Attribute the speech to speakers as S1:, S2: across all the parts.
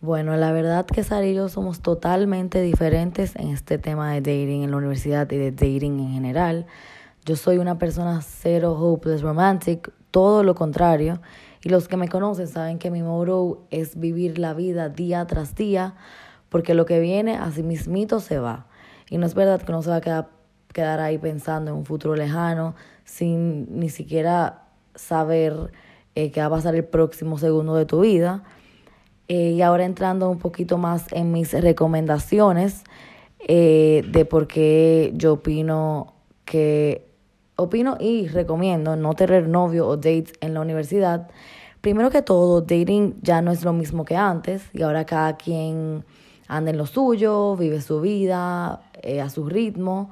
S1: Bueno, la verdad que Sara y yo somos totalmente diferentes en este tema de dating en la universidad y de dating en general. Yo soy una persona cero hopeless romantic, todo lo contrario. Y los que me conocen saben que mi motto es vivir la vida día tras día, porque lo que viene así mismito se va. Y no es verdad que no se va a quedar, quedar ahí pensando en un futuro lejano, sin ni siquiera saber eh, qué va a pasar el próximo segundo de tu vida. Eh, y ahora entrando un poquito más en mis recomendaciones eh, de por qué yo opino que opino y recomiendo no tener novio o dates en la universidad. Primero que todo, dating ya no es lo mismo que antes y ahora cada quien anda en lo suyo, vive su vida eh, a su ritmo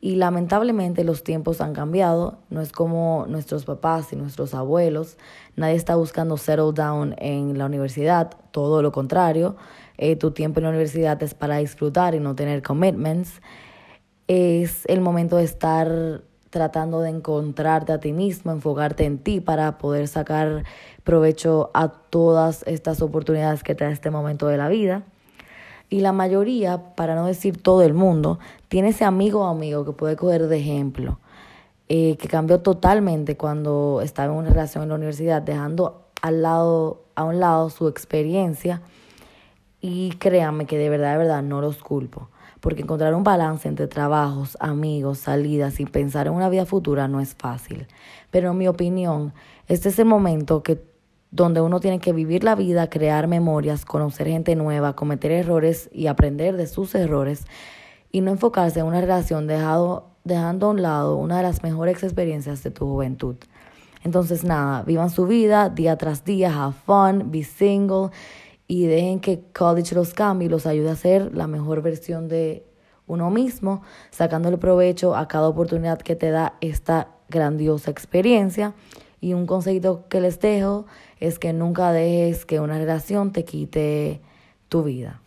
S1: y lamentablemente los tiempos han cambiado, no es como nuestros papás y nuestros abuelos, nadie está buscando settle down en la universidad, todo lo contrario, eh, tu tiempo en la universidad es para disfrutar y no tener commitments, es el momento de estar tratando de encontrarte a ti mismo, enfocarte en ti para poder sacar provecho a todas estas oportunidades que te da este momento de la vida. Y la mayoría, para no decir todo el mundo, tiene ese amigo o amigo que puede coger de ejemplo, eh, que cambió totalmente cuando estaba en una relación en la universidad, dejando al lado, a un lado su experiencia. Y créanme que de verdad, de verdad, no los culpo. Porque encontrar un balance entre trabajos, amigos, salidas y pensar en una vida futura no es fácil. Pero en mi opinión, este es el momento que donde uno tiene que vivir la vida, crear memorias, conocer gente nueva, cometer errores y aprender de sus errores y no enfocarse en una relación dejando a un lado una de las mejores experiencias de tu juventud. Entonces nada, vivan su vida día tras día, have fun, be single y dejen que college los cambie y los ayude a ser la mejor versión de uno mismo, sacándole provecho a cada oportunidad que te da esta grandiosa experiencia. Y un consejito que les dejo es que nunca dejes que una relación te quite tu vida.